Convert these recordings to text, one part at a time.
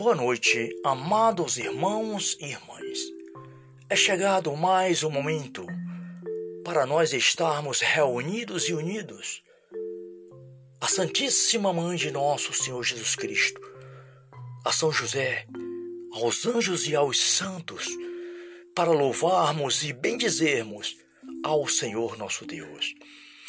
Boa noite, amados irmãos e irmãs. É chegado mais um momento para nós estarmos reunidos e unidos à Santíssima Mãe de nosso Senhor Jesus Cristo, a São José, aos anjos e aos santos, para louvarmos e bendizermos ao Senhor nosso Deus.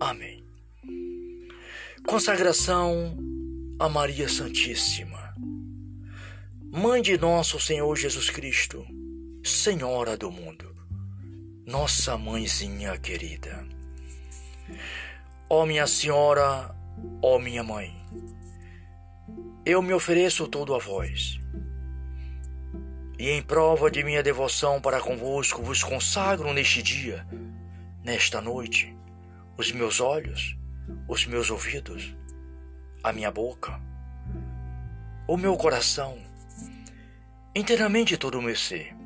Amém. Consagração a Maria Santíssima, Mãe de nosso Senhor Jesus Cristo, Senhora do mundo, nossa mãezinha querida. Ó minha Senhora, ó minha Mãe, eu me ofereço todo a vós. E em prova de minha devoção para convosco, vos consagro neste dia, nesta noite, os meus olhos, os meus ouvidos, a minha boca, o meu coração, inteiramente todo o meu ser.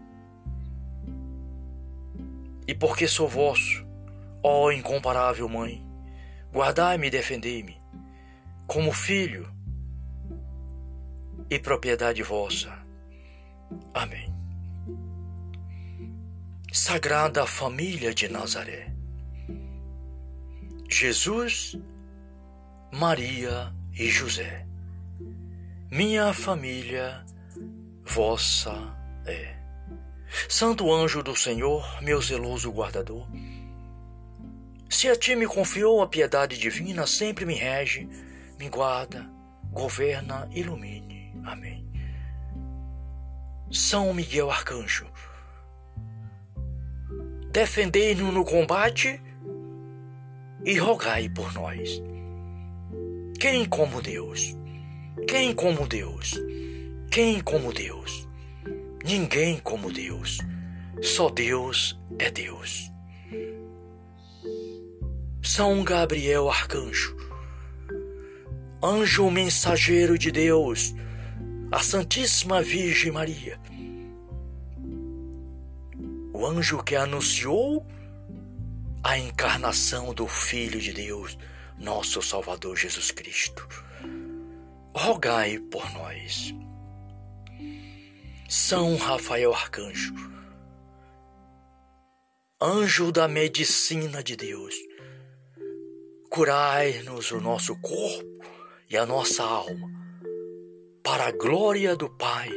E porque sou vosso, ó incomparável Mãe, guardai-me e defendei-me, como filho e propriedade vossa. Amém. Sagrada Família de Nazaré Jesus, Maria e José. Minha família, vossa é. Santo anjo do Senhor, meu zeloso guardador, se a ti me confiou a piedade divina, sempre me rege, me guarda, governa, ilumine. Amém. São Miguel Arcanjo, defendei-nos no combate e rogai por nós. Quem como Deus? Quem como Deus? Quem como Deus? Ninguém como Deus. Só Deus é Deus. São Gabriel Arcanjo, anjo mensageiro de Deus, a Santíssima Virgem Maria, o anjo que anunciou a encarnação do Filho de Deus, nosso Salvador Jesus Cristo. Rogai por nós. São Rafael Arcanjo, anjo da medicina de Deus, curai-nos o nosso corpo e a nossa alma, para a glória do Pai,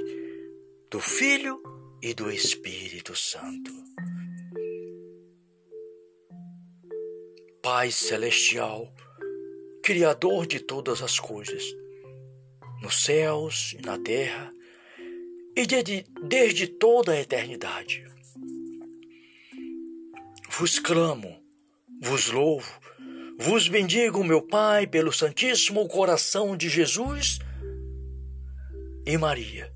do Filho e do Espírito Santo. Pai Celestial, Criador de todas as coisas, nos céus e na terra, e desde, desde toda a eternidade. Vos clamo, vos louvo, vos bendigo, meu Pai, pelo Santíssimo Coração de Jesus e Maria,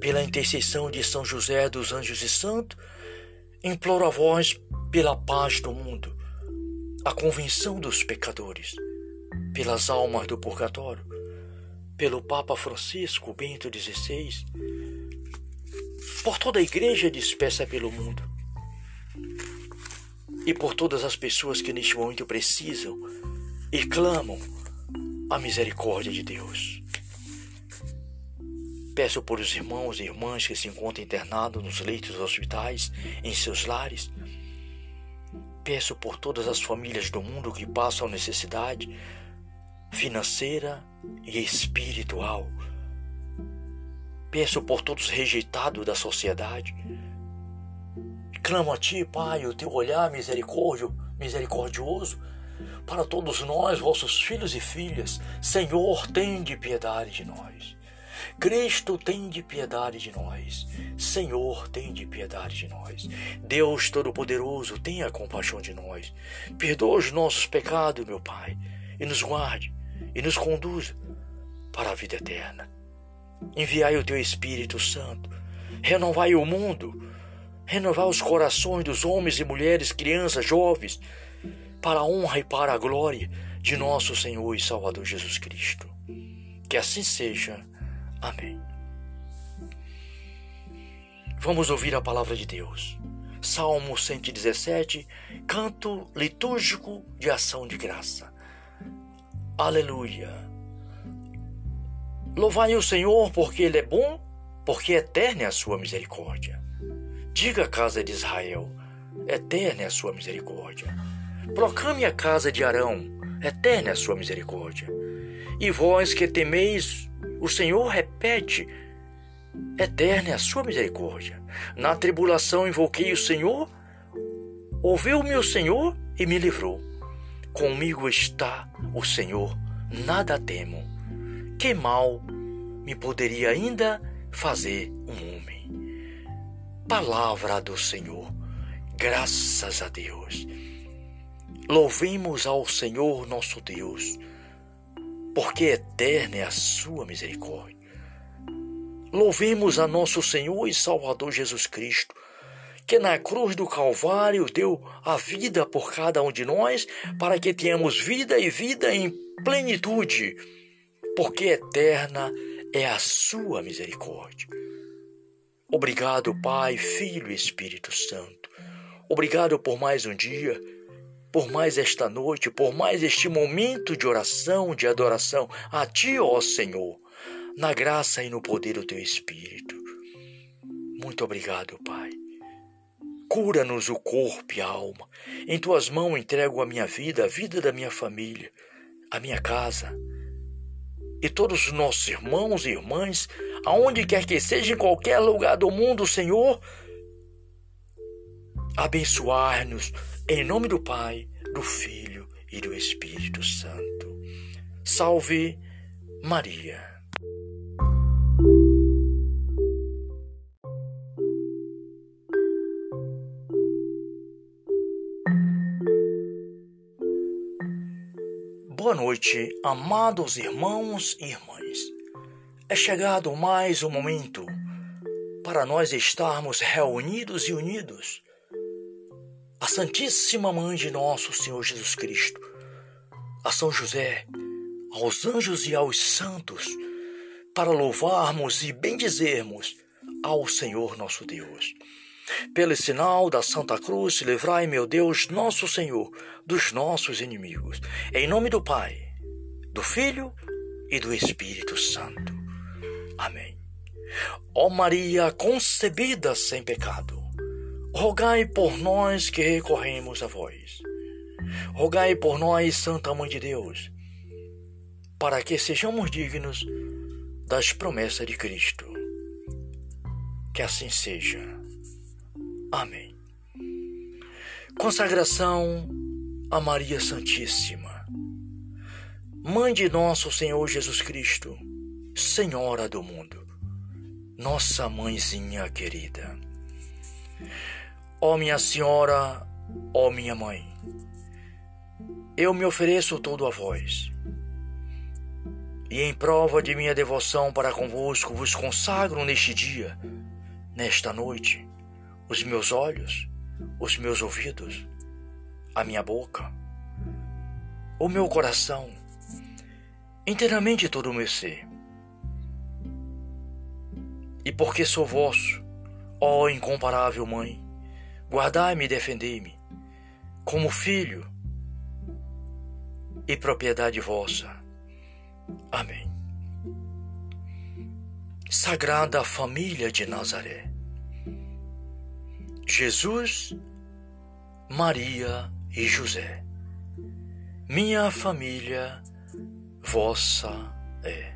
pela intercessão de São José dos Anjos e Santos, imploro a vós pela paz do mundo, a convenção dos pecadores, pelas almas do purgatório, pelo Papa Francisco Bento XVI, por toda a igreja dispersa pelo mundo e por todas as pessoas que neste momento precisam e clamam a misericórdia de Deus. Peço por os irmãos e irmãs que se encontram internados nos leitos dos hospitais, em seus lares, Peço por todas as famílias do mundo que passam necessidade financeira e espiritual. Peço por todos rejeitados da sociedade. Clamo a Ti, Pai, o Teu olhar misericórdio, misericordioso para todos nós, vossos filhos e filhas. Senhor, tem de piedade de nós. Cristo, tem de piedade de nós. Senhor, tem de piedade de nós. Deus Todo-Poderoso, tenha compaixão de nós. Perdoa os nossos pecados, meu Pai, e nos guarde e nos conduza para a vida eterna. Enviai o teu Espírito Santo, renovai o mundo, renovai os corações dos homens e mulheres, crianças, jovens, para a honra e para a glória de nosso Senhor e Salvador Jesus Cristo. Que assim seja. Amém. Vamos ouvir a palavra de Deus. Salmo 117, canto litúrgico de ação de graça. Aleluia. Louvai o Senhor porque Ele é bom, porque eterna é a sua misericórdia. Diga a casa de Israel: eterna é a sua misericórdia. Proclame a casa de Arão: eterna é a sua misericórdia. E vós que temeis, o Senhor repete: Eterna é a sua misericórdia. Na tribulação invoquei o Senhor, ouviu-me o Senhor e me livrou. Comigo está o Senhor, nada temo. Que mal me poderia ainda fazer um homem? Palavra do Senhor, graças a Deus. Louvemos ao Senhor nosso Deus, porque eterna é a sua misericórdia Louvemos a nosso Senhor e Salvador Jesus Cristo, que na cruz do Calvário deu a vida por cada um de nós, para que tenhamos vida e vida em plenitude, porque eterna é a sua misericórdia. Obrigado, Pai, Filho e Espírito Santo. Obrigado por mais um dia, por mais esta noite, por mais este momento de oração, de adoração a Ti, ó Senhor na graça e no poder do teu Espírito. Muito obrigado, Pai. Cura-nos o corpo e a alma. Em tuas mãos entrego a minha vida, a vida da minha família, a minha casa e todos os nossos irmãos e irmãs, aonde quer que seja, em qualquer lugar do mundo, Senhor. Abençoar-nos em nome do Pai, do Filho e do Espírito Santo. Salve Maria. Boa noite, amados irmãos e irmãs. É chegado mais um momento para nós estarmos reunidos e unidos. A Santíssima Mãe de nosso Senhor Jesus Cristo, a São José, aos anjos e aos santos, para louvarmos e bendizermos ao Senhor nosso Deus. Pelo sinal da Santa Cruz, livrai, meu Deus, nosso Senhor, dos nossos inimigos. Em nome do Pai, do Filho e do Espírito Santo. Amém. Ó Maria concebida sem pecado, rogai por nós que recorremos a vós. Rogai por nós, Santa Mãe de Deus, para que sejamos dignos das promessas de Cristo. Que assim seja. Amém. Consagração a Maria Santíssima, Mãe de nosso Senhor Jesus Cristo, Senhora do mundo, nossa mãezinha querida. Ó minha Senhora, ó minha Mãe, eu me ofereço todo a vós. E em prova de minha devoção para convosco, vos consagro neste dia, nesta noite, os meus olhos, os meus ouvidos, a minha boca, o meu coração, inteiramente todo o meu ser. E porque sou vosso, ó incomparável Mãe, guardai-me e defendei-me, como filho e propriedade vossa. Amém. Sagrada Família de Nazaré Jesus, Maria e José. Minha família, vossa é.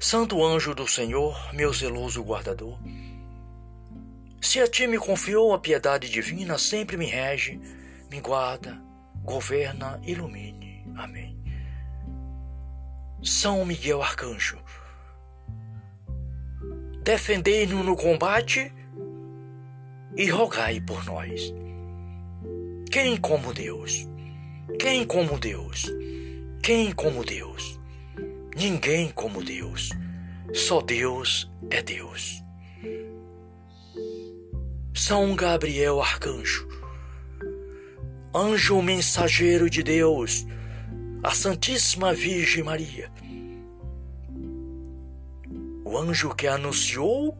Santo anjo do Senhor, meu zeloso guardador, se a ti me confiou a piedade divina, sempre me rege, me guarda, governa, ilumine. Amém. São Miguel Arcanjo, defendei-nos no combate e rogai por nós. Quem como Deus? Quem como Deus? Quem como Deus? Ninguém como Deus. Só Deus é Deus. São Gabriel Arcanjo, anjo mensageiro de Deus, a Santíssima Virgem Maria, o anjo que anunciou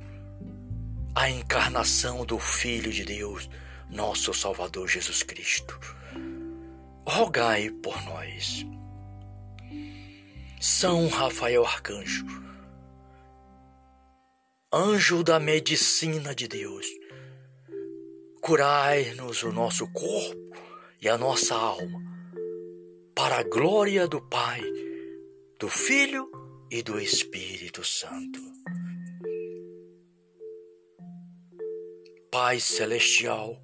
a encarnação do Filho de Deus, nosso Salvador Jesus Cristo. Rogai por nós. São Rafael Arcanjo, anjo da medicina de Deus, curai-nos o nosso corpo e a nossa alma, para a glória do Pai, do Filho e do Espírito Santo. Pai Celestial,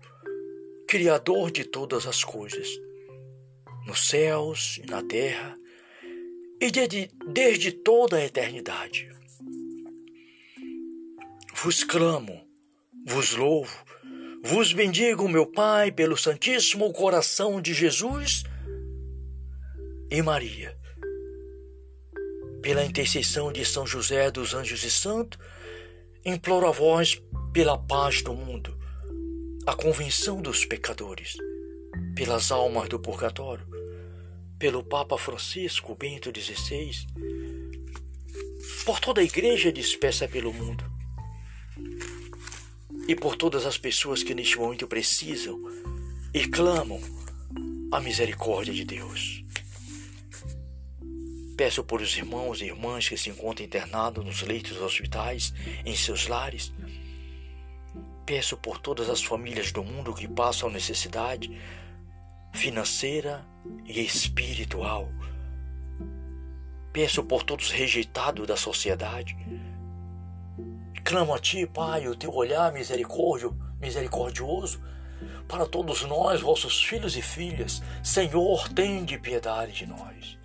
Criador de todas as coisas, nos céus e na terra, e desde, desde toda a eternidade. Vos clamo, vos louvo, vos bendigo, meu Pai, pelo Santíssimo Coração de Jesus e Maria, pela intercessão de São José dos Anjos e Santos, imploro a vós pela paz do mundo, a convenção dos pecadores, pelas almas do purgatório, pelo Papa Francisco Bento XVI, por toda a igreja dispersa pelo mundo e por todas as pessoas que neste momento precisam e clamam a misericórdia de Deus. Peço por os irmãos e irmãs que se encontram internados nos leitos dos hospitais, em seus lares, Peço por todas as famílias do mundo que passam necessidade financeira e espiritual. Peço por todos rejeitados da sociedade. Clamo a Ti, Pai, o Teu olhar misericórdio, misericordioso para todos nós, vossos filhos e filhas. Senhor, tem de piedade de nós.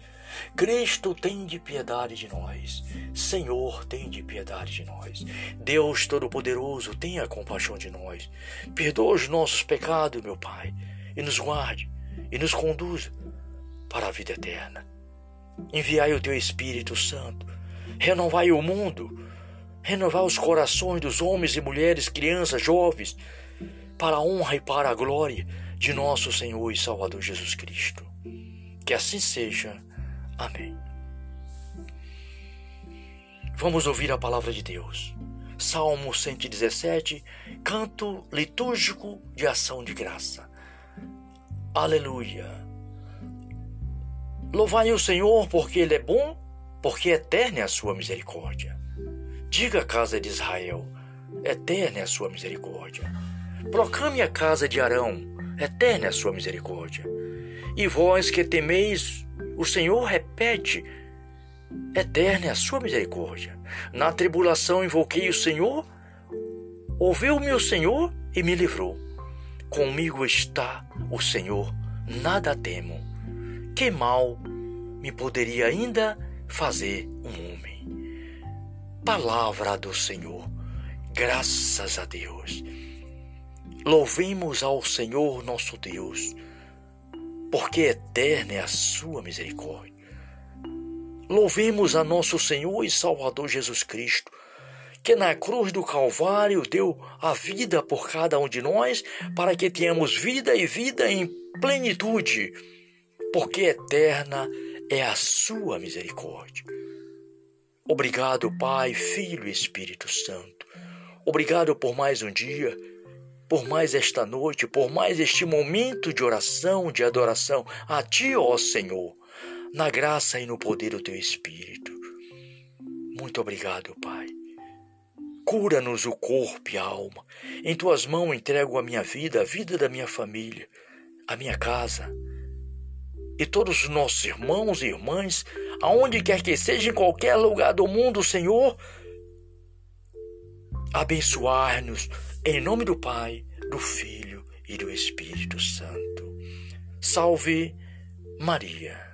Cristo, tem de piedade de nós. Senhor, tem de piedade de nós. Deus Todo-Poderoso, tenha compaixão de nós. Perdoa os nossos pecados, meu Pai, e nos guarde e nos conduza para a vida eterna. Enviai o teu Espírito Santo, renovai o mundo, renovai os corações dos homens e mulheres, crianças, jovens, para a honra e para a glória de nosso Senhor e Salvador Jesus Cristo. Que assim seja. Amém. Vamos ouvir a palavra de Deus. Salmo 117, canto litúrgico de ação de graça. Aleluia. Louvai o Senhor porque Ele é bom, porque eterna é a sua misericórdia. Diga a casa de Israel: eterna é a sua misericórdia. Proclame a casa de Arão: eterna é a sua misericórdia. E vós que temeis o Senhor repete: Eterna é a sua misericórdia. Na tribulação invoquei o Senhor, ouviu-me o Senhor e me livrou. Comigo está o Senhor, nada temo. Que mal me poderia ainda fazer um homem? Palavra do Senhor, graças a Deus. Louvemos ao Senhor nosso Deus porque eterna é a sua misericórdia. Louvemos a nosso Senhor e Salvador Jesus Cristo, que na cruz do Calvário deu a vida por cada um de nós, para que tenhamos vida e vida em plenitude, porque eterna é a sua misericórdia. Obrigado, Pai, Filho e Espírito Santo. Obrigado por mais um dia por mais esta noite, por mais este momento de oração, de adoração a Ti, ó Senhor, na graça e no poder do Teu Espírito. Muito obrigado, Pai. Cura-nos o corpo e a alma. Em Tuas mãos entrego a minha vida, a vida da minha família, a minha casa e todos os nossos irmãos e irmãs, aonde quer que seja, em qualquer lugar do mundo, Senhor, abençoar-nos em nome do Pai, do Filho e do Espírito Santo. Salve Maria.